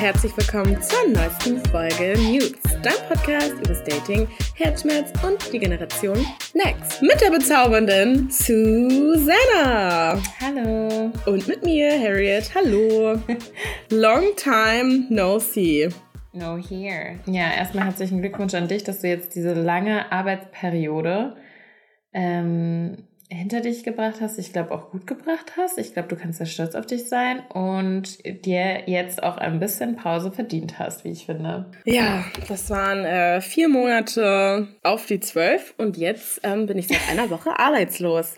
herzlich willkommen zur neuesten Folge News, dein Podcast über das Dating, Herzschmerz und die Generation Next. Mit der bezaubernden Susanna. Hallo. Und mit mir, Harriet. Hallo. Long time no see. No here. Ja, erstmal herzlichen Glückwunsch an dich, dass du jetzt diese lange Arbeitsperiode ähm, hinter dich gebracht hast, ich glaube auch gut gebracht hast. Ich glaube, du kannst sehr stolz auf dich sein und dir jetzt auch ein bisschen Pause verdient hast, wie ich finde. Ja, das waren äh, vier Monate auf die zwölf und jetzt ähm, bin ich seit einer Woche arbeitslos.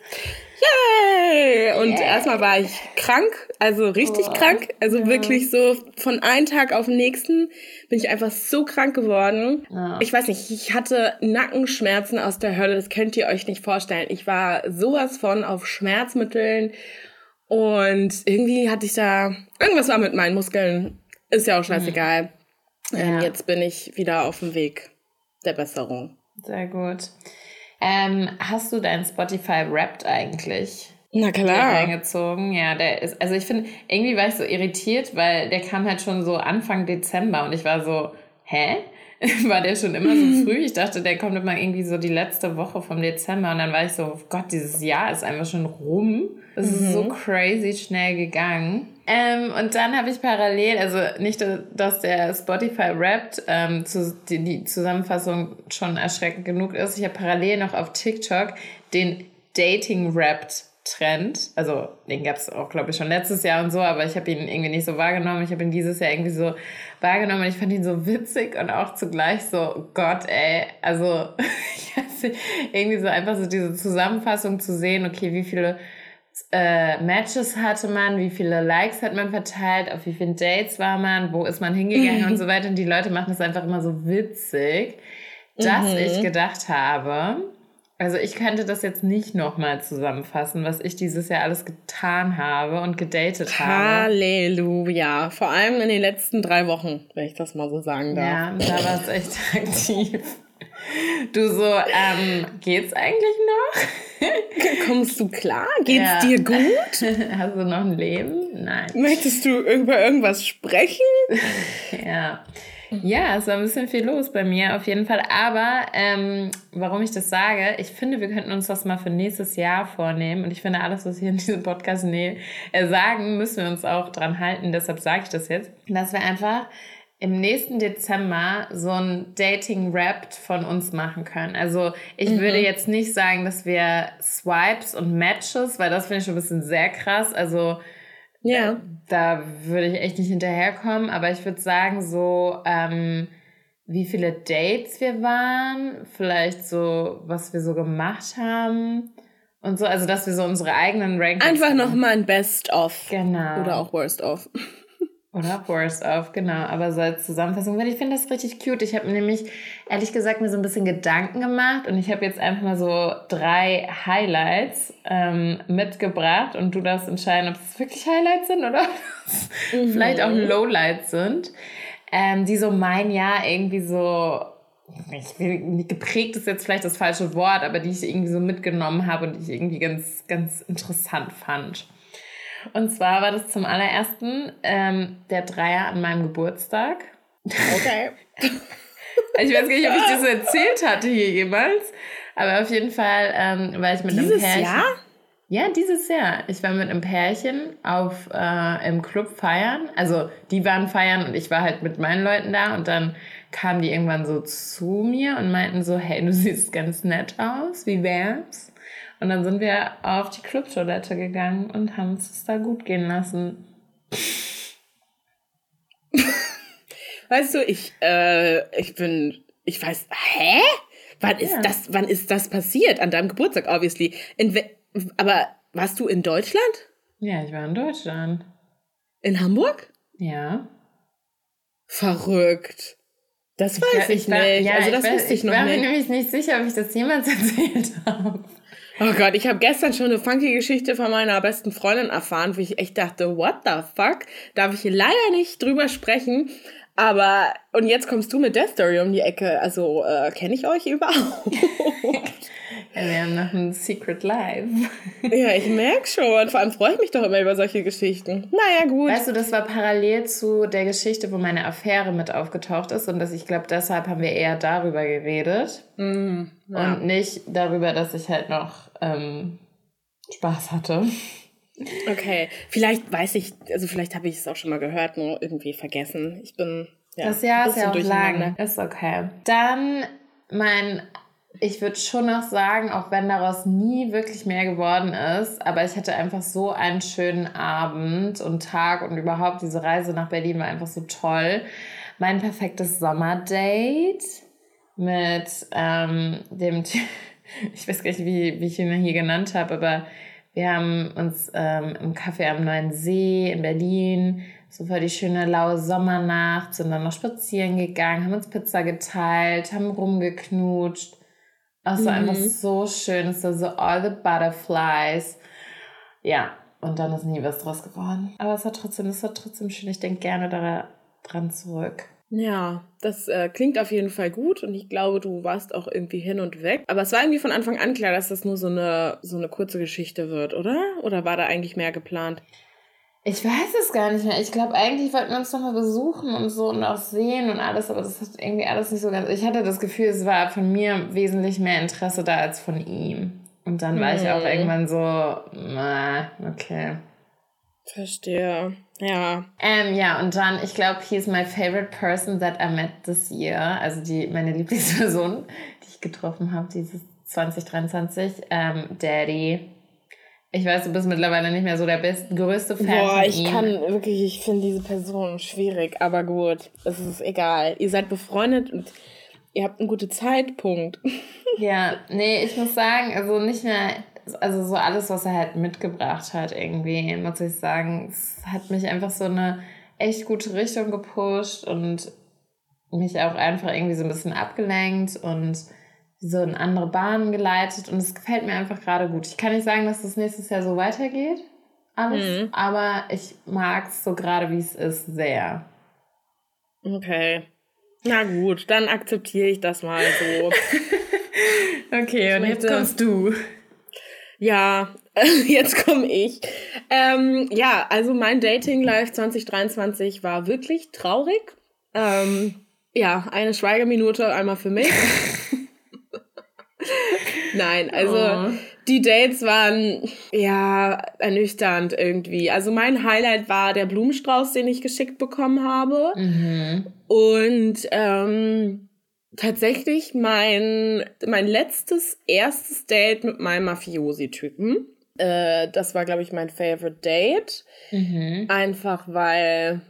Yay! Und Yay. erstmal war ich krank, also richtig oh, krank. Also ja. wirklich so von einem Tag auf den nächsten bin ich einfach so krank geworden. Ja. Ich weiß nicht, ich hatte Nackenschmerzen aus der Hölle, das könnt ihr euch nicht vorstellen. Ich war sowas von auf Schmerzmitteln und irgendwie hatte ich da, irgendwas war mit meinen Muskeln. Ist ja auch scheißegal. Mhm. Ähm, Jetzt bin ich wieder auf dem Weg der Besserung. Sehr gut. Ähm, hast du dein Spotify Wrapped eigentlich? Na klar. Reingezogen. Ja, der ist, also ich finde, irgendwie war ich so irritiert, weil der kam halt schon so Anfang Dezember und ich war so, hä? war der schon immer so früh? Ich dachte, der kommt immer irgendwie so die letzte Woche vom Dezember und dann war ich so, oh Gott, dieses Jahr ist einfach schon rum. Es mhm. ist so mhm. crazy schnell gegangen. Ähm, und dann habe ich parallel, also nicht, dass der Spotify rappt, ähm, zu, die, die Zusammenfassung schon erschreckend genug ist. Ich habe parallel noch auf TikTok den Dating Rapped Trend. Also den gab es auch, glaube ich, schon letztes Jahr und so, aber ich habe ihn irgendwie nicht so wahrgenommen. Ich habe ihn dieses Jahr irgendwie so wahrgenommen und ich fand ihn so witzig und auch zugleich so, oh Gott, ey, also irgendwie so einfach so diese Zusammenfassung zu sehen, okay, wie viele äh, Matches hatte man, wie viele Likes hat man verteilt, auf wie vielen Dates war man, wo ist man hingegangen und so weiter. Und die Leute machen das einfach immer so witzig, dass mhm. ich gedacht habe, also ich könnte das jetzt nicht nochmal zusammenfassen, was ich dieses Jahr alles getan habe und gedatet habe. Halleluja. Vor allem in den letzten drei Wochen, wenn ich das mal so sagen darf. Ja, da war es echt aktiv. Du so, ähm, geht's eigentlich noch? Kommst du klar? Geht's ja. dir gut? Hast du noch ein Leben? Nein. Möchtest du über irgendwas sprechen? ja. Ja, es war ein bisschen viel los bei mir auf jeden Fall. Aber ähm, warum ich das sage, ich finde, wir könnten uns das mal für nächstes Jahr vornehmen. Und ich finde, alles, was wir in diesem Podcast nee, äh, sagen, müssen wir uns auch dran halten. Deshalb sage ich das jetzt. Dass wir einfach im nächsten Dezember so ein Dating-Rap von uns machen können. Also ich mhm. würde jetzt nicht sagen, dass wir Swipes und Matches, weil das finde ich schon ein bisschen sehr krass. Also ja. Da würde ich echt nicht hinterherkommen, aber ich würde sagen, so, ähm, wie viele Dates wir waren, vielleicht so, was wir so gemacht haben und so, also dass wir so unsere eigenen Rankings. Einfach nochmal ein Best-of. Genau. Oder auch Worst-of. Oder Worst of, genau. Aber so als Zusammenfassung, weil ich finde das richtig cute. Ich habe nämlich, ehrlich gesagt, mir so ein bisschen Gedanken gemacht und ich habe jetzt einfach mal so drei Highlights ähm, mitgebracht und du darfst entscheiden, ob es wirklich Highlights sind oder mhm. vielleicht auch Lowlights sind, ähm, die so mein Jahr irgendwie so ich will, geprägt ist jetzt vielleicht das falsche Wort, aber die ich irgendwie so mitgenommen habe und die ich irgendwie ganz, ganz interessant fand. Und zwar war das zum allerersten ähm, der Dreier an meinem Geburtstag. Okay. ich weiß gar nicht, ob ich das erzählt hatte hier jemals. Aber auf jeden Fall ähm, war ich mit dieses einem Pärchen. Jahr? Ja, dieses Jahr. Ich war mit einem Pärchen auf, äh, im Club feiern. Also die waren feiern und ich war halt mit meinen Leuten da. Und dann kamen die irgendwann so zu mir und meinten so, hey, du siehst ganz nett aus. Wie wär's? Und dann sind wir auf die Clubtoilette gegangen und haben es da gut gehen lassen. Weißt du, ich, äh, ich bin, ich weiß, hä? Wann ist das, wann ist das passiert? An deinem Geburtstag, obviously. In, aber warst du in Deutschland? Ja, ich war in Deutschland. In Hamburg? Ja. Verrückt. Das weiß ich, ich war, nicht. Ja, also das ich wusste ich, ich noch nicht. Ich war mir nämlich nicht sicher, ob ich das jemals erzählt habe. Oh Gott, ich habe gestern schon eine funky Geschichte von meiner besten Freundin erfahren, wo ich echt dachte, what the fuck? Darf ich hier leider nicht drüber sprechen. Aber, und jetzt kommst du mit Death Story um die Ecke. Also, äh, kenne ich euch überhaupt? Wir haben noch ein Secret Live. Ja, ich merke schon. Vor allem freue ich mich doch immer über solche Geschichten. Naja, gut. Weißt du, das war parallel zu der Geschichte, wo meine Affäre mit aufgetaucht ist. Und dass ich glaube, deshalb haben wir eher darüber geredet. Mm, ja. Und nicht darüber, dass ich halt noch ähm, Spaß hatte. Okay, vielleicht weiß ich, also vielleicht habe ich es auch schon mal gehört, nur irgendwie vergessen. Ich bin. Ja, das Jahr ein ist ja auch lang. Ist okay. Dann mein, ich würde schon noch sagen, auch wenn daraus nie wirklich mehr geworden ist, aber ich hatte einfach so einen schönen Abend und Tag und überhaupt diese Reise nach Berlin war einfach so toll. Mein perfektes Sommerdate mit ähm, dem, ich weiß gar nicht, wie, wie ich ihn hier genannt habe, aber wir haben uns ähm, im Café am Neuen See in Berlin, so voll die schöne laue Sommernacht, sind dann noch spazieren gegangen, haben uns Pizza geteilt, haben rumgeknutscht. Es war einfach so schön, es war so all the butterflies. Ja, und dann ist nie was draus geworden. Aber es war trotzdem, es war trotzdem schön. Ich denke gerne daran zurück. Ja, das äh, klingt auf jeden Fall gut und ich glaube, du warst auch irgendwie hin und weg. Aber es war irgendwie von Anfang an klar, dass das nur so eine, so eine kurze Geschichte wird, oder? Oder war da eigentlich mehr geplant? Ich weiß es gar nicht mehr. Ich glaube, eigentlich wollten wir uns noch mal besuchen und so und auch sehen und alles, aber das hat irgendwie alles nicht so ganz. Ich hatte das Gefühl, es war von mir wesentlich mehr Interesse da als von ihm. Und dann war ich auch Mhm. irgendwann so, na, okay. Verstehe. Ja. Ähm, ja, und dann, ich glaube, he is my favorite person that I met this year. Also die, meine Lieblingsperson, die ich getroffen habe, dieses 2023. Ähm, Daddy. Ich weiß, du bist mittlerweile nicht mehr so der beste, größte Fan Boah, ich kann wirklich, ich finde diese Person schwierig, aber gut. Es ist egal. Ihr seid befreundet und ihr habt einen guten Zeitpunkt. Ja, nee, ich muss sagen, also nicht mehr, also so alles, was er halt mitgebracht hat, irgendwie, muss ich sagen, es hat mich einfach so eine echt gute Richtung gepusht und mich auch einfach irgendwie so ein bisschen abgelenkt und so in andere Bahnen geleitet und es gefällt mir einfach gerade gut. Ich kann nicht sagen, dass das nächstes Jahr so weitergeht, alles, Mhm. aber ich mag es so gerade, wie es ist, sehr. Okay. Na gut, dann akzeptiere ich das mal so. Okay, und jetzt kommst du. Ja, jetzt komme ich. Ähm, ja, also mein Dating Life 2023 war wirklich traurig. Ähm, ja, eine Schweigeminute einmal für mich. Nein, also Oh. die Dates waren ja ernüchternd irgendwie. Also mein Highlight war der Blumenstrauß, den ich geschickt bekommen habe. Mhm. Und ähm, tatsächlich mein, mein letztes, erstes Date mit meinem Mafiosi-Typen. Äh, das war, glaube ich, mein Favorite Date. Mhm. Einfach weil,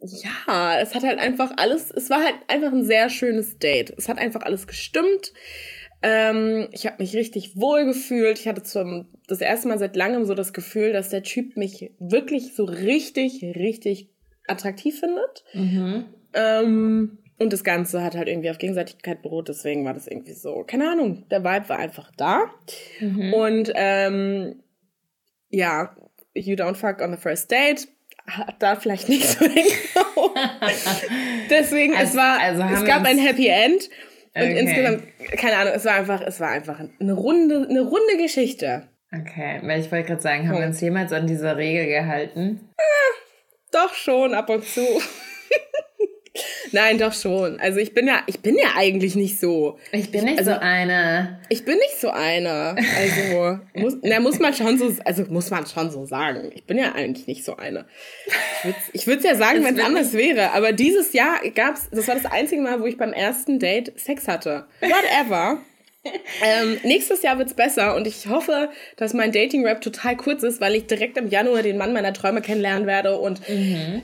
ja, es hat halt einfach alles, es war halt einfach ein sehr schönes Date. Es hat einfach alles gestimmt. Ähm, ich habe mich richtig wohl gefühlt. Ich hatte zum das erste Mal seit langem so das Gefühl, dass der Typ mich wirklich so richtig, richtig attraktiv findet. Mhm. Ähm, und das Ganze hat halt irgendwie auf Gegenseitigkeit beruht, deswegen war das irgendwie so, keine Ahnung, der Vibe war einfach da. Mhm. Und ähm, ja, You Don't Fuck on the First Date hat da vielleicht nicht so hingehauen. Deswegen, es Also- war, also es gab ein Happy End. Und Okay. insgesamt, keine Ahnung, es war einfach, es war einfach eine runde, eine runde Geschichte. Okay, weil ich wollte gerade sagen, haben Oh. wir uns jemals an diese Regel gehalten? Doch schon, ab und zu. Nein, doch schon. Also ich bin ja, ich bin ja eigentlich nicht so. Ich bin nicht Also- so eine. Ich bin nicht so eine. Also muss, na, muss man schon so, also muss man schon so sagen. Ich bin ja eigentlich nicht so eine. Ich würde ich würd's ja sagen, Es wenn es anders wäre. Aber dieses Jahr gab's, das war das einzige Mal, wo ich beim ersten Date Sex hatte. Whatever. Ähm, nächstes Jahr wird's besser und ich hoffe, dass mein Dating-Rap total kurz ist, weil ich direkt im Januar den Mann meiner Träume kennenlernen werde und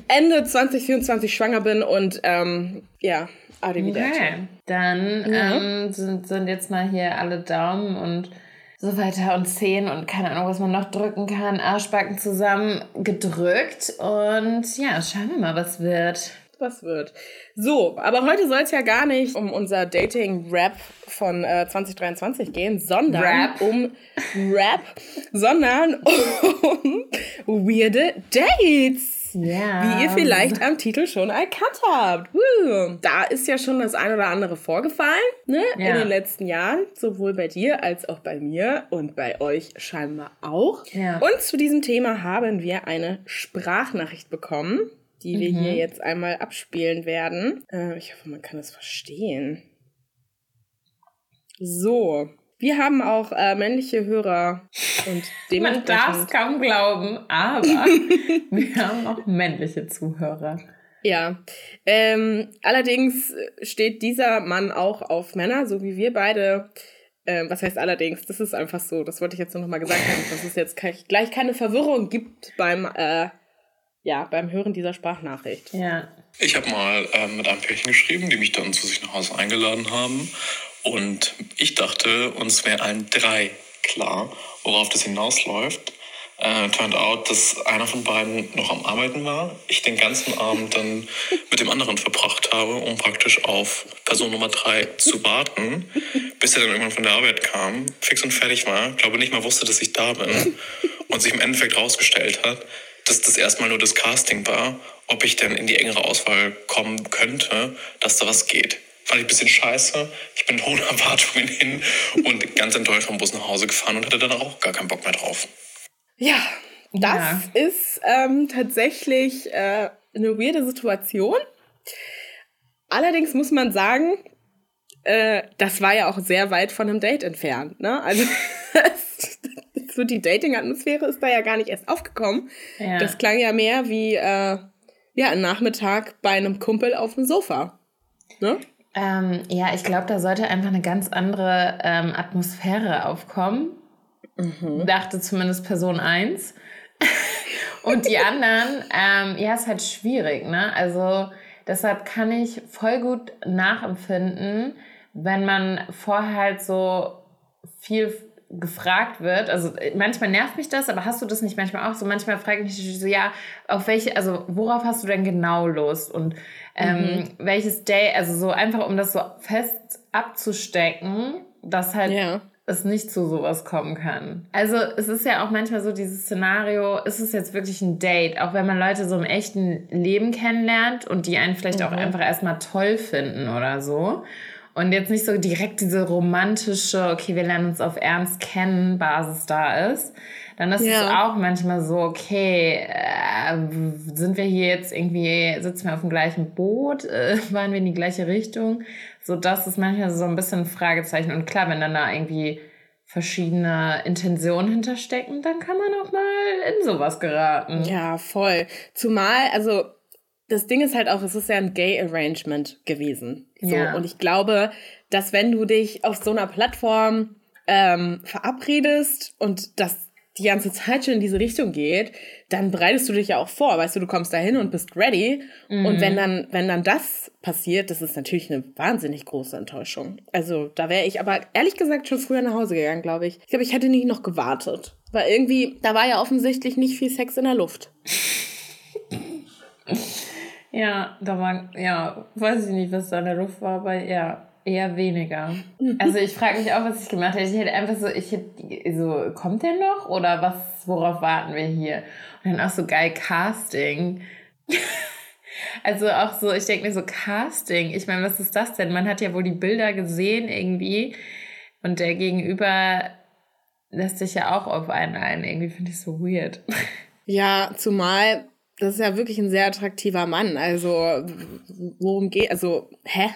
Ende 2024 schwanger bin und ähm, ja, arrivederci. Okay. Dann Ja. ähm, sind, sind jetzt mal hier alle Daumen und so weiter und Zehen und keine Ahnung, was man noch drücken kann, Arschbacken zusammen gedrückt. Und ja, schauen wir mal, was wird. Was wird. So, aber heute soll es ja gar nicht um unser Dating-Rap von äh, 2023 gehen, sondern Rap. um Rap, sondern um weirde Dates. Ja. Wie ihr vielleicht am Titel schon erkannt habt. Da ist ja schon das ein oder andere vorgefallen, ne? Ja. In den letzten Jahren. Sowohl bei dir als auch bei mir und bei euch scheinbar auch. Ja. Und zu diesem Thema haben wir eine Sprachnachricht bekommen, die wir mhm. hier jetzt einmal abspielen werden. Äh, ich hoffe, man kann es verstehen. So, wir haben auch äh, männliche Hörer und Man darf es kaum glauben, aber wir haben auch männliche Zuhörer. Ja, ähm, allerdings steht dieser Mann auch auf Männer, so wie wir beide. Ähm, was heißt allerdings? Das ist einfach so. Das wollte ich jetzt nur noch mal gesagt haben, dass es jetzt gleich keine Verwirrung gibt beim, äh, ja, beim Hören dieser Sprachnachricht. Ja. Ich habe mal äh, mit einem Pärchen geschrieben, die mich dann zu sich nach Hause eingeladen haben. Und ich dachte, uns wären allen drei klar, worauf das hinausläuft. Äh, turned out, dass einer von beiden noch am Arbeiten war, ich den ganzen Abend dann mit dem anderen verbracht habe, um praktisch auf Person Nummer drei zu warten, bis er dann irgendwann von der Arbeit kam, fix und fertig war, glaube nicht mal wusste, dass ich da bin und sich im Endeffekt rausgestellt hat, dass das erstmal nur das Casting war, ob ich denn in die engere Auswahl kommen könnte, dass da was geht fand ich ein bisschen scheiße. Ich bin ohne Erwartungen hin und ganz enttäuscht vom Bus nach Hause gefahren und hatte dann auch gar keinen Bock mehr drauf. Ja, das ja. ist ähm, tatsächlich äh, eine weirde Situation. Allerdings muss man sagen, äh, das war ja auch sehr weit von einem Date entfernt. Ne? Also so die Dating-Atmosphäre ist da ja gar nicht erst aufgekommen. Ja. Das klang ja mehr wie äh, ja, ein Nachmittag bei einem Kumpel auf dem Sofa. Ne? Ähm, ja, ich glaube, da sollte einfach eine ganz andere ähm, Atmosphäre aufkommen. Mhm. Dachte zumindest Person 1. Und die anderen, ähm, ja, ist halt schwierig, ne? Also deshalb kann ich voll gut nachempfinden, wenn man vorher halt so viel gefragt wird, also manchmal nervt mich das, aber hast du das nicht manchmal auch so? Manchmal frage ich mich so, ja, auf welche, also worauf hast du denn genau Lust? Und ähm, mhm. welches Day, also so einfach, um das so fest abzustecken, dass halt ja. es nicht zu sowas kommen kann. Also es ist ja auch manchmal so dieses Szenario, ist es jetzt wirklich ein Date, auch wenn man Leute so im echten Leben kennenlernt und die einen vielleicht mhm. auch einfach erstmal toll finden oder so. Und jetzt nicht so direkt diese romantische, okay, wir lernen uns auf Ernst kennen, Basis da ist dann ist ja. es auch manchmal so, okay, äh, sind wir hier jetzt irgendwie, sitzen wir auf dem gleichen Boot, äh, waren wir in die gleiche Richtung? So, das ist manchmal so ein bisschen ein Fragezeichen. Und klar, wenn dann da irgendwie verschiedene Intentionen hinterstecken, dann kann man auch mal in sowas geraten. Ja, voll. Zumal, also das Ding ist halt auch, es ist ja ein Gay Arrangement gewesen. So. Ja. Und ich glaube, dass wenn du dich auf so einer Plattform ähm, verabredest und das die ganze Zeit schon in diese Richtung geht, dann bereitest du dich ja auch vor, weißt du, du kommst da hin und bist ready. Mhm. Und wenn dann, wenn dann das passiert, das ist natürlich eine wahnsinnig große Enttäuschung. Also da wäre ich aber ehrlich gesagt schon früher nach Hause gegangen, glaube ich. Ich glaube, ich hätte nicht noch gewartet. Weil irgendwie, da war ja offensichtlich nicht viel Sex in der Luft. ja, da war, ja, weiß ich nicht, was da in der Luft war, aber ja. Eher weniger. Also ich frage mich auch, was ich gemacht hätte. Ich hätte einfach so, ich hätte so, kommt der noch? Oder was, worauf warten wir hier? Und dann auch so geil Casting. also auch so, ich denke mir so, Casting. Ich meine, was ist das denn? Man hat ja wohl die Bilder gesehen irgendwie. Und der Gegenüber lässt sich ja auch auf einen ein. Irgendwie finde ich so weird. Ja, zumal das ist ja wirklich ein sehr attraktiver Mann. Also, worum geht, also, hä?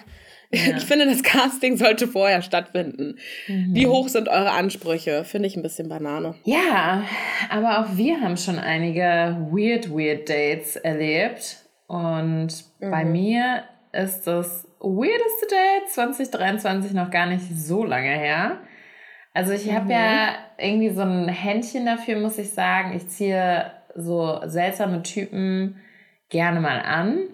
Ja. Ich finde, das Casting sollte vorher stattfinden. Mhm. Wie hoch sind eure Ansprüche? Finde ich ein bisschen Banane. Ja, aber auch wir haben schon einige weird, weird Dates erlebt. Und mhm. bei mir ist das weirdeste Date 2023 noch gar nicht so lange her. Also ich habe mhm. ja irgendwie so ein Händchen dafür, muss ich sagen. Ich ziehe so seltsame Typen gerne mal an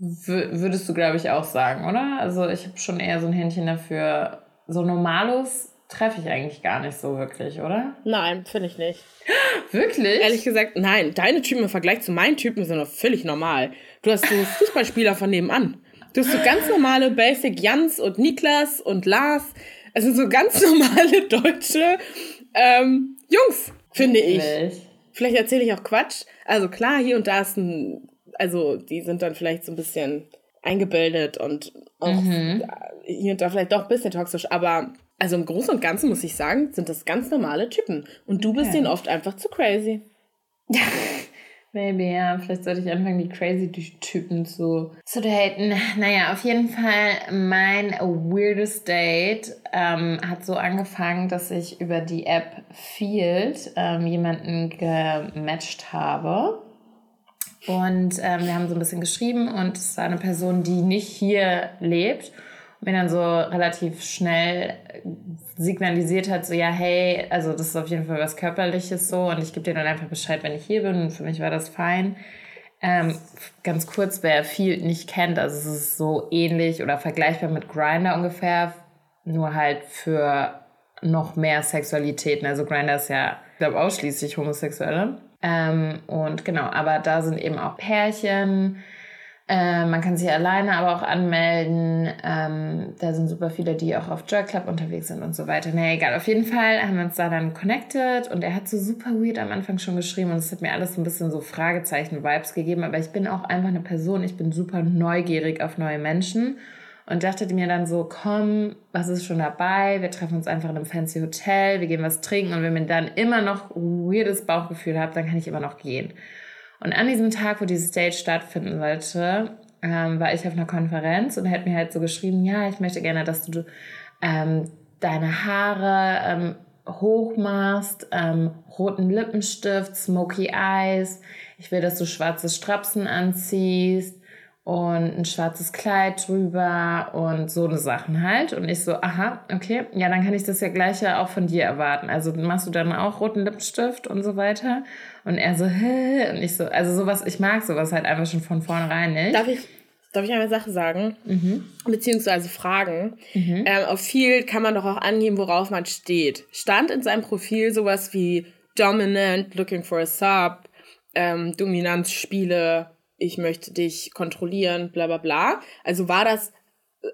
würdest du, glaube ich, auch sagen, oder? Also ich habe schon eher so ein Händchen dafür. So Normalos treffe ich eigentlich gar nicht so wirklich, oder? Nein, finde ich nicht. Wirklich? Ehrlich gesagt, nein. Deine Typen im Vergleich zu meinen Typen sind doch völlig normal. Du hast so Fußballspieler von nebenan. Du hast so ganz normale Basic Jans und Niklas und Lars. Es sind so ganz normale deutsche ähm, Jungs, finde ich. Vielleicht erzähle ich auch Quatsch. Also klar, hier und da ist ein, also die sind dann vielleicht so ein bisschen eingebildet und auch mhm. hier und da vielleicht doch ein bisschen toxisch, aber also im Großen und Ganzen muss ich sagen, sind das ganz normale Typen. Und du bist okay. denen oft einfach zu crazy. Maybe, ja. Vielleicht sollte ich anfangen, die crazy Typen zu, zu daten. Naja, auf jeden Fall, mein weirdest Date ähm, hat so angefangen, dass ich über die App Field ähm, jemanden gematcht habe. Und ähm, wir haben so ein bisschen geschrieben und es war eine Person, die nicht hier lebt mir dann so relativ schnell signalisiert hat, so ja, hey, also das ist auf jeden Fall was Körperliches so und ich gebe dir dann einfach Bescheid, wenn ich hier bin und für mich war das fein. Ähm, ganz kurz, wer viel nicht kennt, also es ist so ähnlich oder vergleichbar mit Grinder ungefähr, nur halt für noch mehr Sexualitäten. Also Grinder ist ja, ich glaube, ausschließlich Homosexuelle. Ähm, und genau, aber da sind eben auch Pärchen, äh, man kann sich alleine aber auch anmelden. Ähm, da sind super viele, die auch auf Joy Club unterwegs sind und so weiter. Naja, egal. Auf jeden Fall haben wir uns da dann connected und er hat so super weird am Anfang schon geschrieben und es hat mir alles so ein bisschen so Fragezeichen-Vibes gegeben. Aber ich bin auch einfach eine Person, ich bin super neugierig auf neue Menschen und dachte mir dann so, komm, was ist schon dabei? Wir treffen uns einfach in einem fancy Hotel, wir gehen was trinken und wenn mir dann immer noch weirdes Bauchgefühl habe, dann kann ich immer noch gehen. Und an diesem Tag, wo dieses Date stattfinden sollte, ähm, war ich auf einer Konferenz und hat mir halt so geschrieben, ja, ich möchte gerne, dass du ähm, deine Haare ähm, hoch machst, ähm, roten Lippenstift, smoky eyes. Ich will, dass du schwarze Strapsen anziehst und ein schwarzes Kleid drüber und so eine Sachen halt. Und ich so, aha, okay, ja, dann kann ich das ja gleich ja auch von dir erwarten. Also machst du dann auch roten Lippenstift und so weiter. Und er so, hä? Und ich so, also sowas, ich mag sowas halt einfach schon von vornherein nicht. Darf ich, darf ich eine Sache sagen? Mhm. Beziehungsweise fragen. Mhm. Ähm, auf viel kann man doch auch angeben, worauf man steht. Stand in seinem Profil sowas wie Dominant, Looking for a Sub, ähm, Dominanzspiele, ich möchte dich kontrollieren, bla bla bla. Also war das,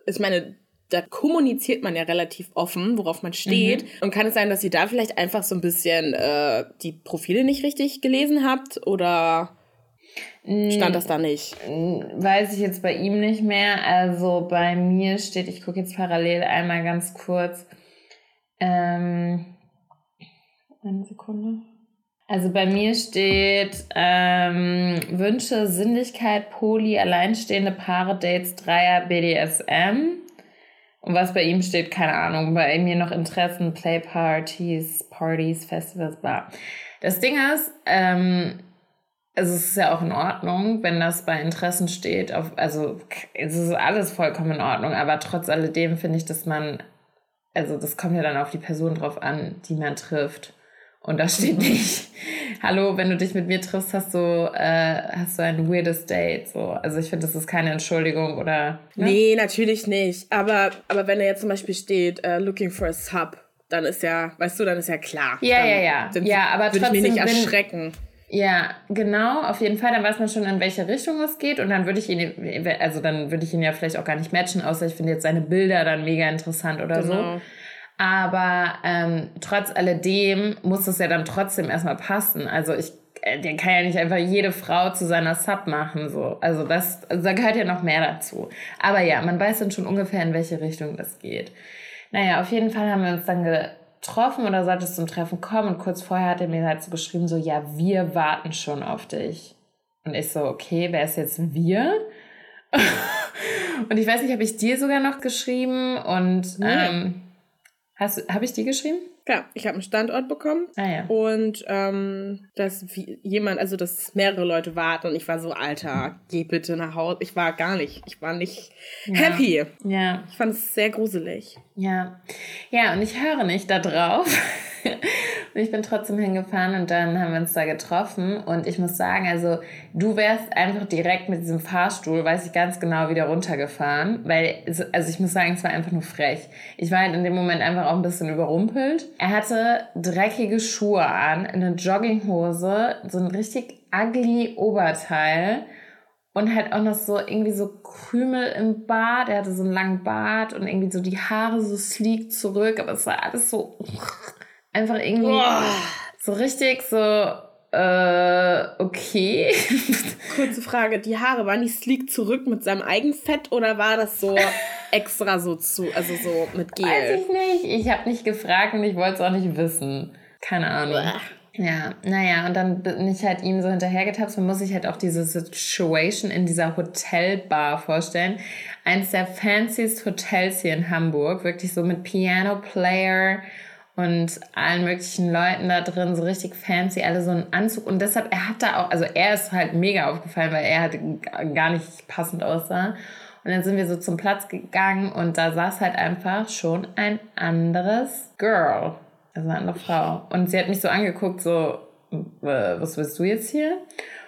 ich meine, da kommuniziert man ja relativ offen, worauf man steht. Mhm. Und kann es sein, dass ihr da vielleicht einfach so ein bisschen äh, die Profile nicht richtig gelesen habt oder stand das da nicht? Weiß ich jetzt bei ihm nicht mehr. Also bei mir steht, ich gucke jetzt parallel einmal ganz kurz. Ähm, eine Sekunde. Also bei mir steht ähm, Wünsche, Sinnlichkeit, Poli, alleinstehende Paare, Dates, Dreier, BDSM. Und was bei ihm steht, keine Ahnung. Bei mir noch Interessen, Playpartys, Partys, Festivals, bla. Das Ding ist, ähm, also es ist ja auch in Ordnung, wenn das bei Interessen steht. Auf, also es ist alles vollkommen in Ordnung, aber trotz alledem finde ich, dass man, also das kommt ja dann auf die Person drauf an, die man trifft. Und da steht nicht, hallo, wenn du dich mit mir triffst, hast du, äh, hast du ein weirdes Date. So. Also ich finde, das ist keine Entschuldigung oder. Ne? Nee, natürlich nicht. Aber, aber wenn er jetzt zum Beispiel steht, uh, looking for a sub, dann ist ja, weißt du, dann ist ja klar. Ja, dann, ja, ja. Ja, aber würde ich mich nicht erschrecken. Ja, genau, auf jeden Fall. Dann weiß man schon, in welche Richtung es geht. Und dann würde ich ihn, also dann würde ich ihn ja vielleicht auch gar nicht matchen, außer ich finde jetzt seine Bilder dann mega interessant oder genau. so. Aber ähm, trotz alledem muss es ja dann trotzdem erstmal passen. Also ich, äh, der kann ja nicht einfach jede Frau zu seiner Sub machen. So. Also das, also da gehört ja noch mehr dazu. Aber ja, man weiß dann schon ungefähr, in welche Richtung das geht. Naja, auf jeden Fall haben wir uns dann getroffen oder sollte es zum Treffen kommen. Und kurz vorher hat er mir halt so geschrieben, so, ja, wir warten schon auf dich. Und ich so, okay, wer ist jetzt wir? und ich weiß nicht, habe ich dir sogar noch geschrieben und nee. ähm, habe ich die geschrieben? Ja, ich habe einen Standort bekommen. Ah, ja. Und ähm, dass jemand, also dass mehrere Leute warten und ich war so, Alter, geh bitte nach Hause. Ich war gar nicht, ich war nicht ja. happy. Ja. Ich fand es sehr gruselig. Ja. Ja, und ich höre nicht da drauf. und ich bin trotzdem hingefahren und dann haben wir uns da getroffen. Und ich muss sagen, also du wärst einfach direkt mit diesem Fahrstuhl, weiß ich ganz genau, wieder runtergefahren. Weil, also ich muss sagen, es war einfach nur frech. Ich war halt in dem Moment einfach auch ein bisschen überrumpelt. Er hatte dreckige Schuhe an, eine Jogginghose, so ein richtig ugly Oberteil und halt auch noch so irgendwie so Krümel im Bart. Er hatte so einen langen Bart und irgendwie so die Haare so sleek zurück, aber es war alles so einfach irgendwie oh. so richtig so, äh, okay. Kurze Frage, die Haare, waren die sleek zurück mit seinem Eigenfett oder war das so extra so zu, also so mit Gel? Weiß ich nicht. Ich habe nicht gefragt und ich wollte es auch nicht wissen. Keine Ahnung. Uah. Ja, naja, und dann bin ich halt ihm so hinterhergetapst. Man muss sich halt auch diese Situation in dieser Hotelbar vorstellen. Eins der fanciest Hotels hier in Hamburg. Wirklich so mit Piano Player und allen möglichen Leuten da drin, so richtig fancy, alle so einen Anzug. Und deshalb, er hat da auch, also er ist halt mega aufgefallen, weil er halt gar nicht passend aussah. Und dann sind wir so zum Platz gegangen und da saß halt einfach schon ein anderes Girl. Also eine andere Frau. Und sie hat mich so angeguckt, so, äh, was willst du jetzt hier?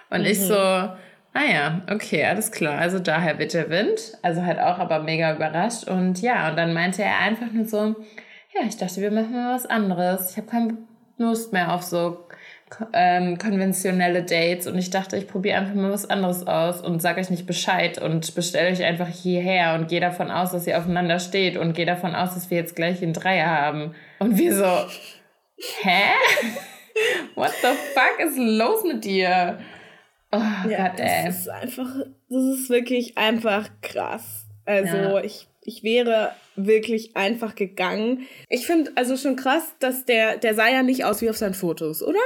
Und ich so, ah ja, okay, alles klar. Also daher wird der Wind. Also halt auch aber mega überrascht. Und ja, und dann meinte er einfach nur so, ja, ich dachte, wir machen mal was anderes. Ich habe keine Lust mehr auf so ähm, konventionelle Dates und ich dachte, ich probiere einfach mal was anderes aus und sage euch nicht Bescheid und bestelle euch einfach hierher und gehe davon aus, dass ihr aufeinander steht und gehe davon aus, dass wir jetzt gleich einen Dreier haben. Und wir so, hä? What the fuck ist los mit dir? Oh Ja, Gott, ey. das ist einfach, das ist wirklich einfach krass. Also Ja. ich, ich wäre wirklich einfach gegangen. Ich finde also schon krass, dass der, der sah ja nicht aus wie auf seinen Fotos, oder?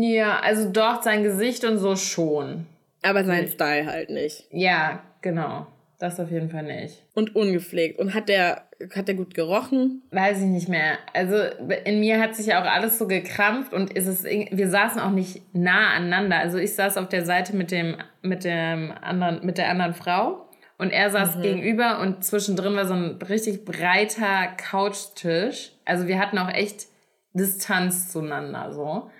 Ja, also doch, sein Gesicht und so schon. Aber sein Style halt nicht. Ja, genau. Das auf jeden Fall nicht. Und ungepflegt. Und hat der, hat der gut gerochen? Weiß ich nicht mehr. Also in mir hat sich ja auch alles so gekrampft und ist es, wir saßen auch nicht nah aneinander. Also ich saß auf der Seite mit dem, mit dem anderen, mit der anderen Frau und er saß gegenüber und zwischendrin war so ein richtig breiter Couchtisch. Also wir hatten auch echt Distanz zueinander so.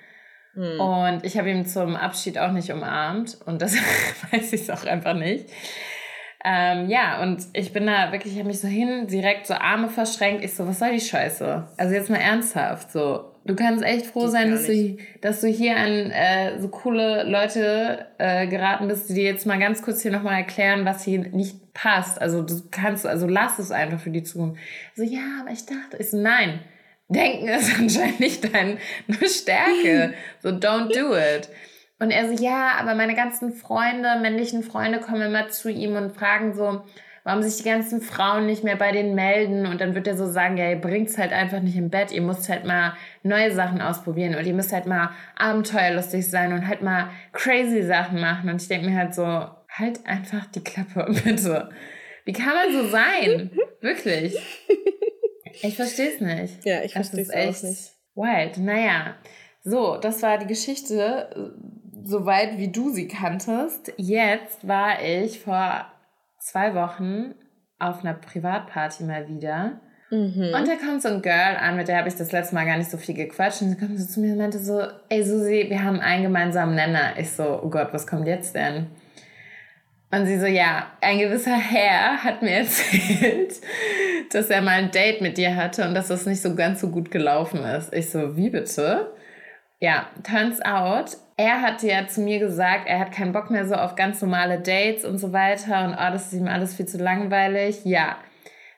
Und ich habe ihn zum Abschied auch nicht umarmt und das weiß ich auch einfach nicht. Ähm, ja, und ich bin da wirklich, ich habe mich so hin, direkt so Arme verschränkt. Ich so, was soll die Scheiße? Also jetzt mal ernsthaft, so. Du kannst echt froh Geht sein, dass du, dass du hier an äh, so coole Leute äh, geraten bist, die dir jetzt mal ganz kurz hier nochmal erklären, was hier nicht passt. Also du kannst, also lass es einfach für die Zukunft. So, ja, aber ich dachte, ich so, nein. Denken ist anscheinend nicht deine Stärke. So, don't do it. Und er so, ja, aber meine ganzen Freunde, männlichen Freunde kommen immer zu ihm und fragen so, warum sich die ganzen Frauen nicht mehr bei denen melden. Und dann wird er so sagen, ja, ihr bringt's halt einfach nicht im Bett. Ihr müsst halt mal neue Sachen ausprobieren und ihr müsst halt mal abenteuerlustig sein und halt mal crazy Sachen machen. Und ich denke mir halt so, halt einfach die Klappe, bitte. Wie kann man so sein? Wirklich. Ich verstehe es nicht. Ja, ich verstehe es echt nicht. Wild. Naja, so, das war die Geschichte, äh, soweit wie du sie kanntest. Jetzt war ich vor zwei Wochen auf einer Privatparty mal wieder. Mhm. Und da kommt so ein Girl an, mit der habe ich das letzte Mal gar nicht so viel gequatscht. Und sie kommt so zu mir und meinte so, ey Susi, wir haben einen gemeinsamen Nenner. Ich so, oh Gott, was kommt jetzt denn? Und sie so, ja, ein gewisser Herr hat mir erzählt, dass er mal ein Date mit dir hatte und dass das nicht so ganz so gut gelaufen ist. Ich so, wie bitte? Ja, turns out, er hat ja zu mir gesagt, er hat keinen Bock mehr so auf ganz normale Dates und so weiter und oh, das ist ihm alles viel zu langweilig. Ja,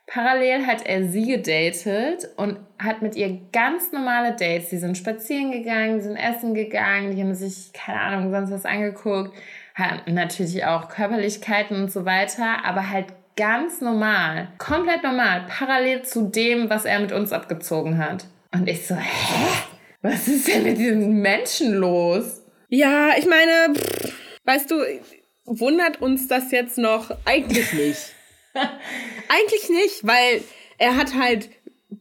parallel hat er sie gedatet und hat mit ihr ganz normale Dates. Die sind spazieren gegangen, die sind essen gegangen, die haben sich, keine Ahnung, sonst was angeguckt, haben natürlich auch Körperlichkeiten und so weiter, aber halt ganz normal, komplett normal, parallel zu dem, was er mit uns abgezogen hat. Und ich so, hä? Was ist denn mit diesen Menschen los? Ja, ich meine, pff, weißt du, wundert uns das jetzt noch? Eigentlich nicht. Eigentlich nicht, weil er hat halt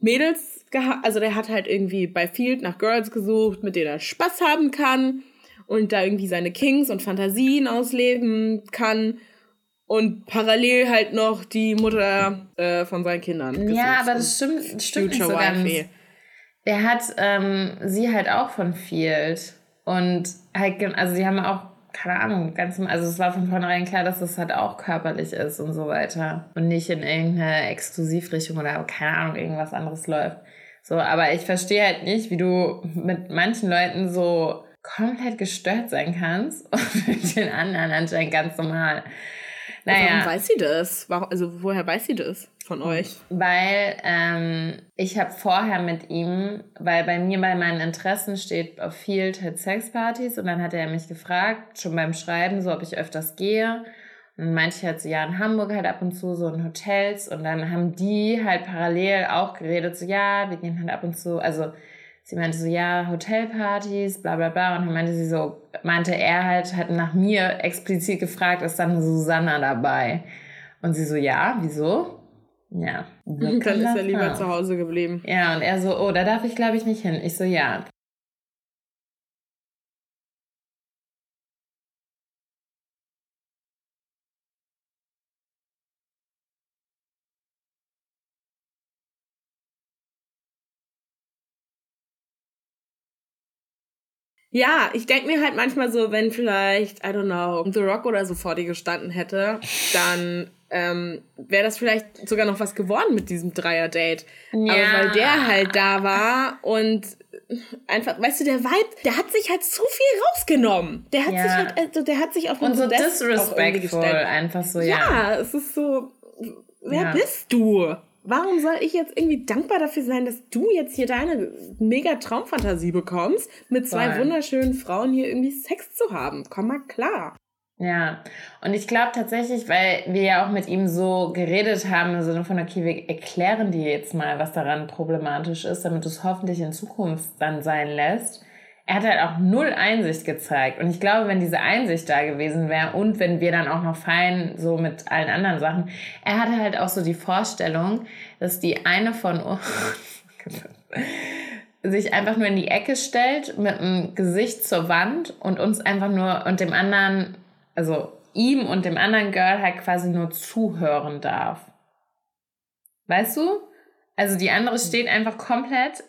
Mädels gehabt, also der hat halt irgendwie bei Field nach Girls gesucht, mit denen er Spaß haben kann und da irgendwie seine Kings und Fantasien ausleben kann und parallel halt noch die Mutter äh, von seinen Kindern. Ja, aber das stimmt, stimmt nicht so Future ganz. Er hat ähm, sie halt auch von Field. Und halt, also sie haben auch, keine Ahnung, ganz, also es war von vornherein klar, dass das halt auch körperlich ist und so weiter. Und nicht in irgendeine Exklusivrichtung oder keine Ahnung, irgendwas anderes läuft. So, aber ich verstehe halt nicht, wie du mit manchen Leuten so komplett gestört sein kannst und mit den anderen anscheinend ganz normal. Warum Naja, weiß sie das? Warum, also woher weiß sie das? Von euch? Weil ähm, ich habe vorher mit ihm, weil bei mir bei meinen Interessen steht auf Field halt Sexpartys und dann hat er mich gefragt, schon beim Schreiben, so ob ich öfters gehe. Und ich halt so, ja, in Hamburg halt ab und zu so in Hotels und dann haben die halt parallel auch geredet, so ja, wir gehen halt ab und zu, also sie meinte so, ja, Hotelpartys, bla bla bla. Und dann meinte sie so, meinte er halt, hat nach mir explizit gefragt, ist dann Susanna dabei? Und sie so, ja, wieso? Ja. So dann ist er lieber zu Hause geblieben. Ja, und er so, oh, da darf ich glaube ich nicht hin. Ich so, ja. Ja, ich denke mir halt manchmal so, wenn vielleicht, I don't know, The Rock oder so vor dir gestanden hätte, dann ähm, wäre das vielleicht sogar noch was geworden mit diesem Dreier-Date. Ja. Aber weil der halt da war und einfach, weißt du, der Vibe, der hat sich halt zu viel rausgenommen. Der hat ja. sich halt, also der hat sich auf und so disrespectful einfach so, ja. Ja, es ist so, wer ja. bist du? Warum soll ich jetzt irgendwie dankbar dafür sein, dass du jetzt hier deine mega Traumfantasie bekommst, mit zwei Voll. wunderschönen Frauen hier irgendwie Sex zu haben? Komm mal klar. Ja, und ich glaube tatsächlich, weil wir ja auch mit ihm so geredet haben, im Sinne von, okay, wir erklären dir jetzt mal, was daran problematisch ist, damit du es hoffentlich in Zukunft dann sein lässt er hat halt auch null Einsicht gezeigt. Und ich glaube, wenn diese Einsicht da gewesen wäre und wenn wir dann auch noch fein so mit allen anderen Sachen, er hatte halt auch so die Vorstellung, dass die eine von uns sich einfach nur in die Ecke stellt mit dem Gesicht zur Wand und uns einfach nur und dem anderen, also ihm und dem anderen Girl halt quasi nur zuhören darf. Weißt du? Also die andere steht einfach komplett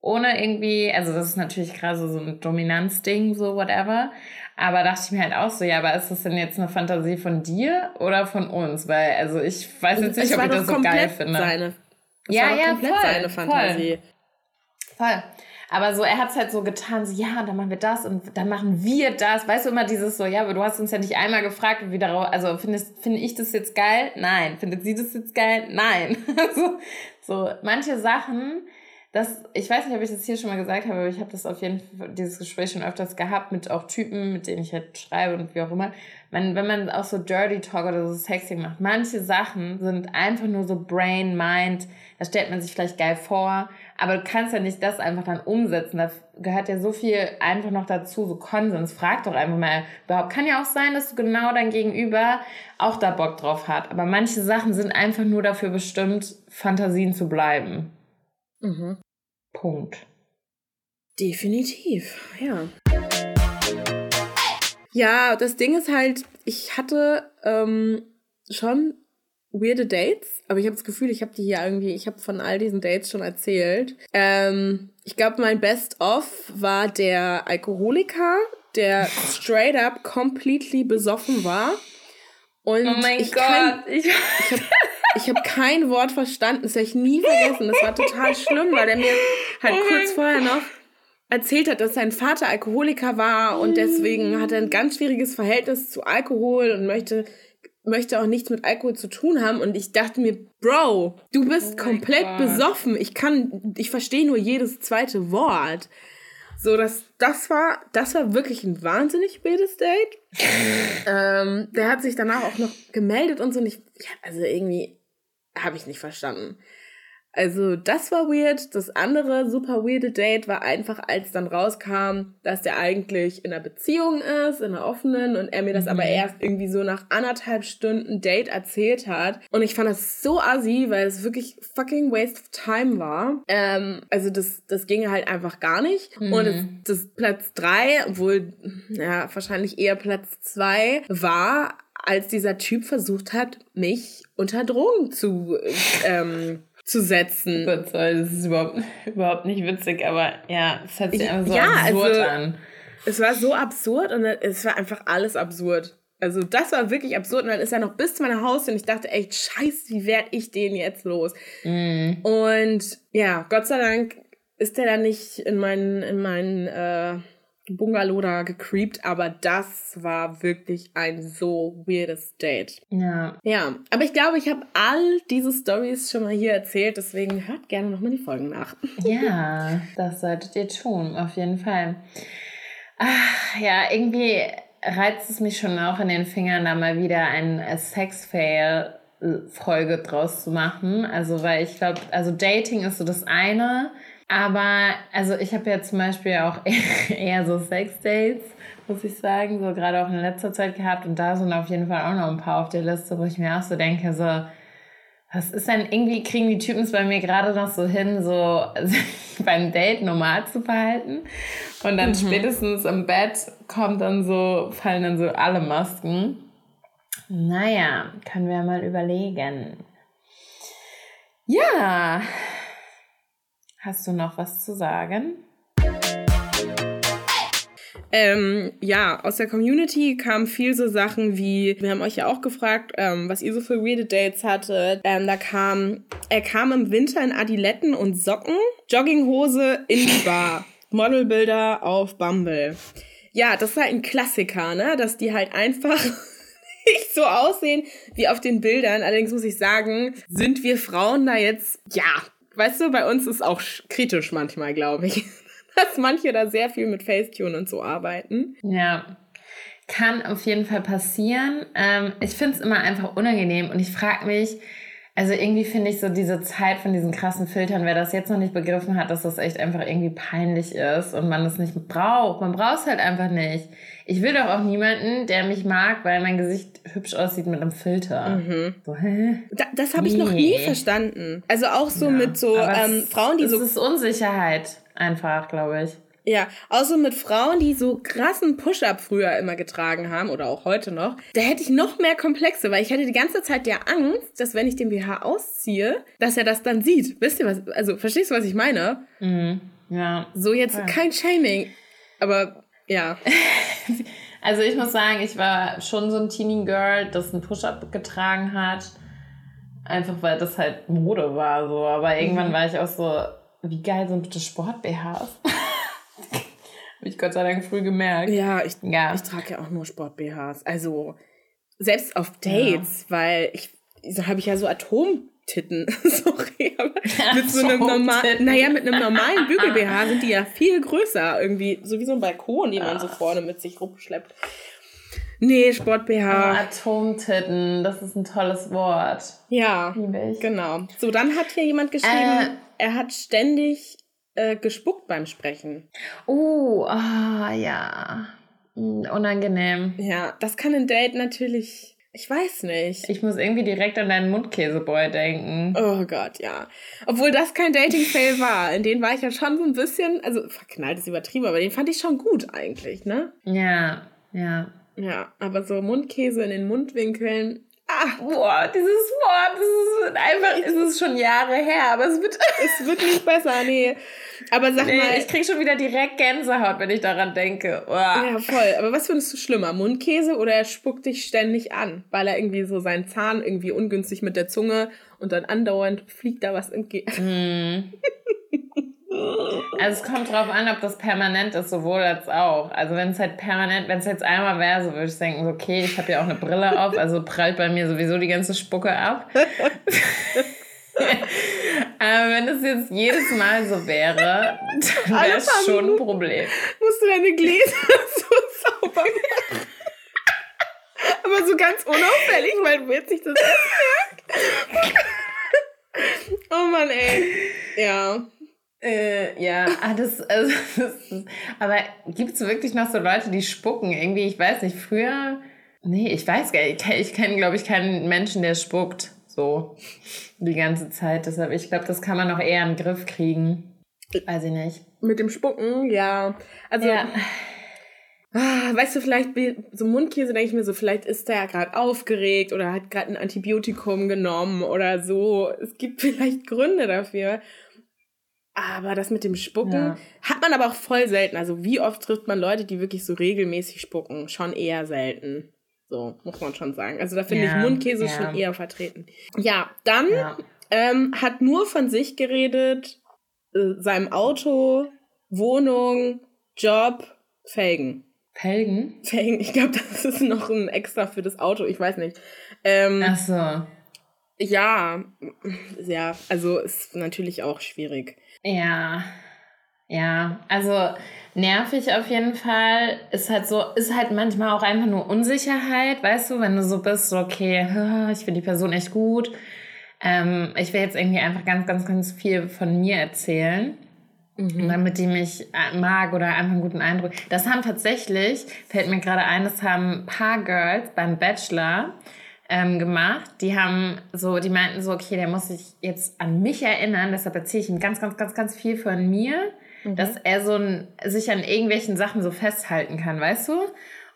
ohne irgendwie, also das ist natürlich gerade so ein Dominanzding, so whatever. Aber dachte ich mir halt auch so, ja, aber ist das denn jetzt eine Fantasie von dir oder von uns? Weil, also ich weiß jetzt nicht, ob ich das so geil finde. Seine, ja, ja, komplett voll, seine Fantasie. Voll. voll. Aber so, er hat es halt so getan, so, ja, dann machen wir das und dann machen wir das. Weißt du immer dieses so, ja, aber du hast uns ja nicht einmal gefragt, wie darauf, also findest, finde ich das jetzt geil? Nein. Findet sie das jetzt geil? Nein. also, so, manche Sachen, das, ich weiß nicht, ob ich das hier schon mal gesagt habe, aber ich habe das auf jeden Fall, dieses Gespräch schon öfters gehabt mit auch Typen, mit denen ich halt schreibe und wie auch immer. Man, wenn man auch so Dirty Talk oder so Sexing macht, manche Sachen sind einfach nur so Brain, Mind, da stellt man sich vielleicht geil vor, aber du kannst ja nicht das einfach dann umsetzen. Da gehört ja so viel einfach noch dazu, so Konsens. Frag doch einfach mal überhaupt. Kann ja auch sein, dass du genau dein Gegenüber auch da Bock drauf hat. Aber manche Sachen sind einfach nur dafür bestimmt, Fantasien zu bleiben. Mhm. Punkt. Definitiv, ja. Ja, das Ding ist halt, ich hatte ähm, schon weirde Dates, aber ich habe das Gefühl, ich habe die hier irgendwie, ich habe von all diesen Dates schon erzählt. Ähm, ich glaube, mein Best-of war der Alkoholiker, der straight up completely besoffen war. Und oh mein ich Gott. Kein, ich ich habe ich habe kein Wort verstanden. Das werde ich nie vergessen. Das war total schlimm, weil der mir halt oh kurz vorher noch erzählt hat, dass sein Vater Alkoholiker war und deswegen hat er ein ganz schwieriges Verhältnis zu Alkohol und möchte möchte auch nichts mit Alkohol zu tun haben und ich dachte mir, Bro, du bist oh komplett God. besoffen. Ich kann, ich verstehe nur jedes zweite Wort. So, das, das war, das war wirklich ein wahnsinnig wildes Date. ähm, der hat sich danach auch noch gemeldet und so. Und ich, ja, also irgendwie, habe ich nicht verstanden. Also das war weird. Das andere super weirde Date war einfach, als dann rauskam, dass der eigentlich in einer Beziehung ist, in einer offenen und er mir das mhm. aber erst irgendwie so nach anderthalb Stunden Date erzählt hat. Und ich fand das so assi, weil es wirklich fucking waste of time war. Ähm, also das, das ging halt einfach gar nicht. Mhm. Und das, das Platz drei, obwohl ja wahrscheinlich eher Platz zwei war, als dieser Typ versucht hat, mich unter Drogen zu, ähm, zu setzen. Das ist überhaupt, überhaupt nicht witzig, aber ja, es hat sich einfach so ja, absurd also, an. Es war so absurd und es war einfach alles absurd. Also das war wirklich absurd und dann ist er noch bis zu meiner Haustür und ich dachte echt, scheiße, wie werde ich den jetzt los? Mm. Und ja, Gott sei Dank ist der dann nicht in meinen, in meinen äh, Bungalow da gecreept, aber das war wirklich ein so weirdes Date. Ja. Ja, aber ich glaube, ich habe all diese Stories schon mal hier erzählt, deswegen hört gerne nochmal die Folgen nach. Ja, das solltet ihr tun, auf jeden Fall. Ach, ja, irgendwie reizt es mich schon auch in den Fingern, da mal wieder ein Sex-Fail-Folge draus zu machen. Also, weil ich glaube, also Dating ist so das eine, aber also ich habe ja zum Beispiel auch eher so Sex-Dates, muss ich sagen, so gerade auch in letzter Zeit gehabt und da sind auf jeden Fall auch noch ein paar auf der Liste, wo ich mir auch so denke, so, was ist denn, irgendwie kriegen die Typen es bei mir gerade noch so hin, so beim Date normal zu verhalten. Und dann mhm. spätestens im Bett kommt dann so, fallen dann so alle Masken. Naja, können wir mal überlegen. Ja. Hast du noch was zu sagen? Ähm, ja, aus der Community kamen viel so Sachen wie, wir haben euch ja auch gefragt, ähm, was ihr so für weirde Dates hattet. Ähm, da kam, er kam im Winter in Adiletten und Socken, Jogginghose in die Bar, Modelbilder auf Bumble. Ja, das war ein Klassiker, ne, dass die halt einfach nicht so aussehen wie auf den Bildern. Allerdings muss ich sagen, sind wir Frauen da jetzt, ja, weißt du, bei uns ist auch kritisch manchmal, glaube ich dass manche da sehr viel mit Facetune und so arbeiten. Ja. Kann auf jeden Fall passieren. Ähm, ich finde es immer einfach unangenehm und ich frage mich, also irgendwie finde ich so diese Zeit von diesen krassen Filtern, wer das jetzt noch nicht begriffen hat, dass das echt einfach irgendwie peinlich ist und man es nicht braucht. Man braucht es halt einfach nicht. Ich will doch auch niemanden, der mich mag, weil mein Gesicht hübsch aussieht mit einem Filter. Mhm. So, hä? Da, das habe ich nee. noch nie verstanden. Also auch so ja, mit so ähm, Frauen, die es so. Das ist Unsicherheit einfach, glaube ich. Ja, außer mit Frauen, die so krassen Push-Up früher immer getragen haben oder auch heute noch, da hätte ich noch mehr Komplexe, weil ich hatte die ganze Zeit ja Angst, dass wenn ich den BH ausziehe, dass er das dann sieht. Wisst ihr was? Also, verstehst du, was ich meine? Mhm. Ja. So jetzt ja. kein Shaming, aber ja. also ich muss sagen, ich war schon so ein Teenie Girl, das einen Push-Up getragen hat. Einfach weil das halt Mode war, so. Aber irgendwann mhm. war ich auch so, wie geil sind bitte Sport-BHs? Habe ich Gott sei Dank früh gemerkt. Ja, ich, ja. ich trage ja auch nur Sport-BHs. Also selbst auf Dates, ja. weil ich, so habe ich ja so Atomtitten. Sorry, aber mit so einem normalen, naja, mit einem normalen Bügel-BH sind die ja viel größer. Irgendwie, so wie so ein Balkon, den man so vorne mit sich rumschleppt. Nee, Sport-BH. Oh, Atomtitten, das ist ein tolles Wort. Ja, genau. So, dann hat hier jemand geschrieben, äh, er hat ständig äh, gespuckt beim Sprechen. Oh, ah, ja. Hm, unangenehm. Ja, das kann ein Date natürlich. Ich weiß nicht. Ich muss irgendwie direkt an deinen Mundkäseboy denken. Oh Gott, ja. Obwohl das kein Dating-Fail war. In den war ich ja schon so ein bisschen, also verknallt ist übertrieben, aber den fand ich schon gut eigentlich, ne? Ja, ja. Ja, aber so Mundkäse in den Mundwinkeln, Ach, boah, dieses Wort, das ist einfach, es ist schon Jahre her, aber es wird, es wird nicht besser, nee. Aber sag nee, mal. Ich krieg schon wieder direkt Gänsehaut, wenn ich daran denke. Boah. Ja, voll. Aber was findest du schlimmer? Mundkäse oder er spuckt dich ständig an, weil er irgendwie so seinen Zahn irgendwie ungünstig mit der Zunge und dann andauernd fliegt da was entgegen. Mm. Also es kommt drauf an, ob das permanent ist, sowohl als auch. Also wenn es halt permanent, wenn es jetzt einmal wäre, so würde ich denken, okay, ich habe ja auch eine Brille auf, also prallt bei mir sowieso die ganze Spucke ab. Aber wenn das jetzt jedes Mal so wäre, dann wäre es schon ein Problem. Musst du deine Gläser so sauber machen. Aber so ganz unauffällig, weil du jetzt nicht das Essen Oh Mann, ey. Ja. Äh, ja, ah, das, also, das ist, aber gibt es wirklich noch so Leute, die spucken? Irgendwie, ich weiß nicht, früher, nee, ich weiß gar nicht, ich, kenne, glaube ich, keinen Menschen, der spuckt, so, die ganze Zeit. Deshalb, ich glaube, das kann man noch eher den Griff kriegen. Weiß ich nicht. Mit dem Spucken, ja. Also, ja. Ah, weißt du, vielleicht so Mundkäse denke ich mir so, vielleicht ist der ja gerade aufgeregt oder hat gerade ein Antibiotikum genommen oder so. Es gibt vielleicht Gründe dafür. Aber das mit dem Spucken ja. hat man aber auch voll selten. Also wie oft trifft man Leute, die wirklich so regelmäßig spucken? Schon eher selten. So, muss man schon sagen. Also da finde ja, ich Mundkäse ja. schon eher vertreten. Ja, dann ähm, hat nur von sich geredet, äh, seinem Auto, Wohnung, Job, Felgen. Felgen? Felgen, ich glaube, das ist noch ein extra für das Auto, ich weiß nicht. Ähm, Ach so. Ja, ja, also ist natürlich auch schwierig. Ja, ja, also nervig auf jeden Fall. Ist halt so, ist halt manchmal auch einfach nur Unsicherheit, weißt du, wenn du so bist, so, okay, ich finde die Person echt gut. Ähm, ich will jetzt irgendwie einfach ganz, ganz, ganz viel von mir erzählen. Mhm. Damit die mich äh, mag oder einfach einen guten Eindruck. Das haben tatsächlich, fällt mir gerade ein, das haben ein paar Girls beim Bachelor ähm, gemacht. Die haben so, die meinten so, okay, der muss sich jetzt an mich erinnern, deshalb erzähle ich ihm ganz, ganz, ganz, ganz viel von mir, mhm. dass er so ein, sich an irgendwelchen Sachen so festhalten kann, weißt du?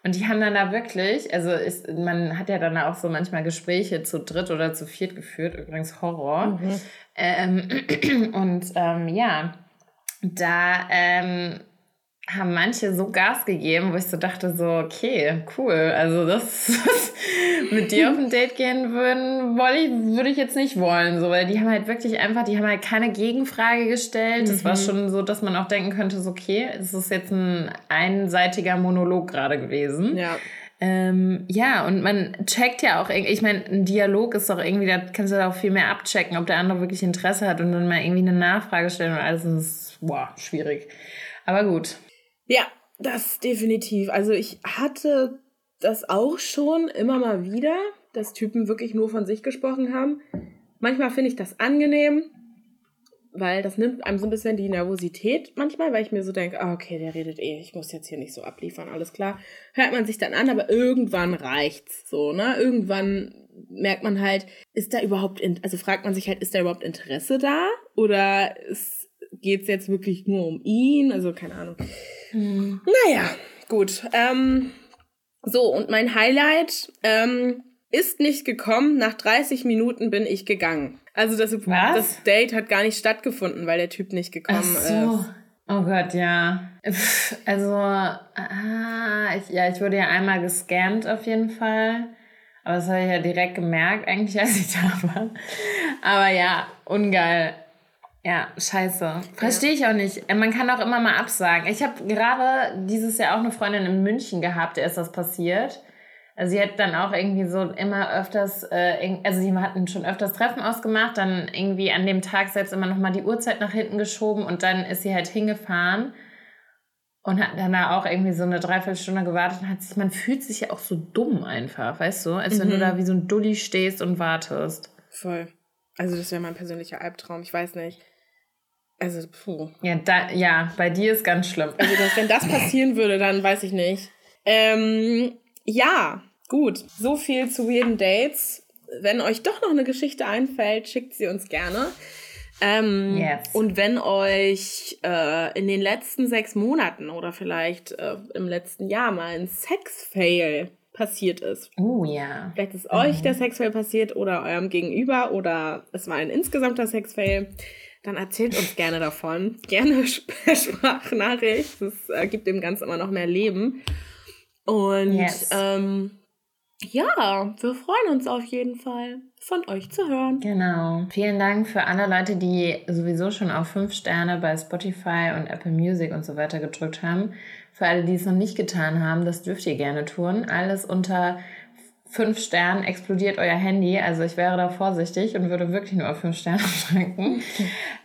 Und die haben dann da wirklich, also ist, man hat ja dann auch so manchmal Gespräche zu dritt oder zu viert geführt, übrigens Horror. Mhm. Ähm, und ähm, ja, da ähm, haben manche so Gas gegeben, wo ich so dachte, so, okay, cool. Also das mit dir auf ein Date gehen würden, wollte ich, würde ich jetzt nicht wollen. So, weil die haben halt wirklich einfach, die haben halt keine Gegenfrage gestellt. Das mhm. war schon so, dass man auch denken könnte, so, okay, es ist jetzt ein einseitiger Monolog gerade gewesen. Ja. Ähm, ja, und man checkt ja auch, ich meine, ein Dialog ist doch irgendwie, da kannst du auch viel mehr abchecken, ob der andere wirklich Interesse hat und dann mal irgendwie eine Nachfrage stellen und alles. Das ist, boah, schwierig. Aber gut. Ja, das definitiv. Also ich hatte das auch schon immer mal wieder, dass Typen wirklich nur von sich gesprochen haben. Manchmal finde ich das angenehm, weil das nimmt einem so ein bisschen die Nervosität manchmal, weil ich mir so denke, ah, okay, der redet eh, ich muss jetzt hier nicht so abliefern, alles klar. Hört man sich dann an, aber irgendwann reicht's so, ne? Irgendwann merkt man halt, ist da überhaupt, in, also fragt man sich halt, ist da überhaupt Interesse da? Oder ist, geht's jetzt wirklich nur um ihn? Also keine Ahnung. Mhm. Naja, gut. Ähm, so, und mein Highlight ähm, ist nicht gekommen. Nach 30 Minuten bin ich gegangen. Also das, das Date hat gar nicht stattgefunden, weil der Typ nicht gekommen Ach so. ist. Oh Gott, ja. Also, ah, ich, ja, ich wurde ja einmal gescammt auf jeden Fall. Aber das habe ich ja direkt gemerkt, eigentlich, als ich da war. Aber ja, ungeil. Ja, scheiße. Verstehe ich auch nicht. Äh, man kann auch immer mal absagen. Ich habe gerade dieses Jahr auch eine Freundin in München gehabt, der ist das passiert. Also sie hat dann auch irgendwie so immer öfters, äh, also sie hatten schon öfters Treffen ausgemacht, dann irgendwie an dem Tag selbst immer nochmal die Uhrzeit nach hinten geschoben und dann ist sie halt hingefahren und hat dann da auch irgendwie so eine Dreiviertelstunde gewartet und hat sich, man fühlt sich ja auch so dumm einfach, weißt du? Als mhm. wenn du mhm. da wie so ein Dulli stehst und wartest. Voll. Also das wäre mein persönlicher Albtraum, ich weiß nicht. Also, puh. Ja, da, ja, bei dir ist ganz schlimm. Also, dass, wenn das passieren würde, dann weiß ich nicht. Ähm, ja, gut. So viel zu weirden Dates. Wenn euch doch noch eine Geschichte einfällt, schickt sie uns gerne. Ähm, yes. Und wenn euch äh, in den letzten sechs Monaten oder vielleicht äh, im letzten Jahr mal ein Sex-Fail passiert ist. Oh ja. Vielleicht ist mhm. euch der Sex-Fail passiert oder eurem Gegenüber oder es war ein insgesamter Sex-Fail dann erzählt uns gerne davon. Gerne Sprachnachricht. Das äh, gibt dem Ganzen immer noch mehr Leben. Und yes. ähm, ja, wir freuen uns auf jeden Fall, von euch zu hören. Genau. Vielen Dank für alle Leute, die sowieso schon auf 5 Sterne bei Spotify und Apple Music und so weiter gedrückt haben. Für alle, die es noch nicht getan haben, das dürft ihr gerne tun. Alles unter fünf Sternen explodiert euer Handy. Also ich wäre da vorsichtig und würde wirklich nur auf fünf Sterne drücken.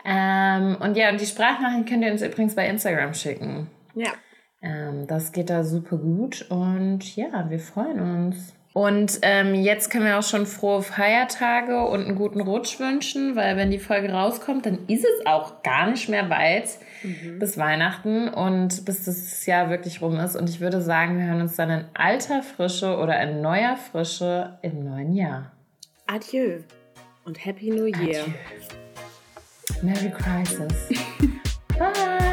ähm, und ja, und die Sprachnachrichten könnt ihr uns übrigens bei Instagram schicken. Ja. Ähm, das geht da super gut und ja, wir freuen uns. Und ähm, jetzt können wir auch schon frohe Feiertage und einen guten Rutsch wünschen, weil wenn die Folge rauskommt, dann ist es auch gar nicht mehr weit mhm. bis Weihnachten und bis das Jahr wirklich rum ist. Und ich würde sagen, wir hören uns dann in alter Frische oder in neuer Frische im neuen Jahr. Adieu und Happy New Year. Adieu. Merry Crisis. Bye.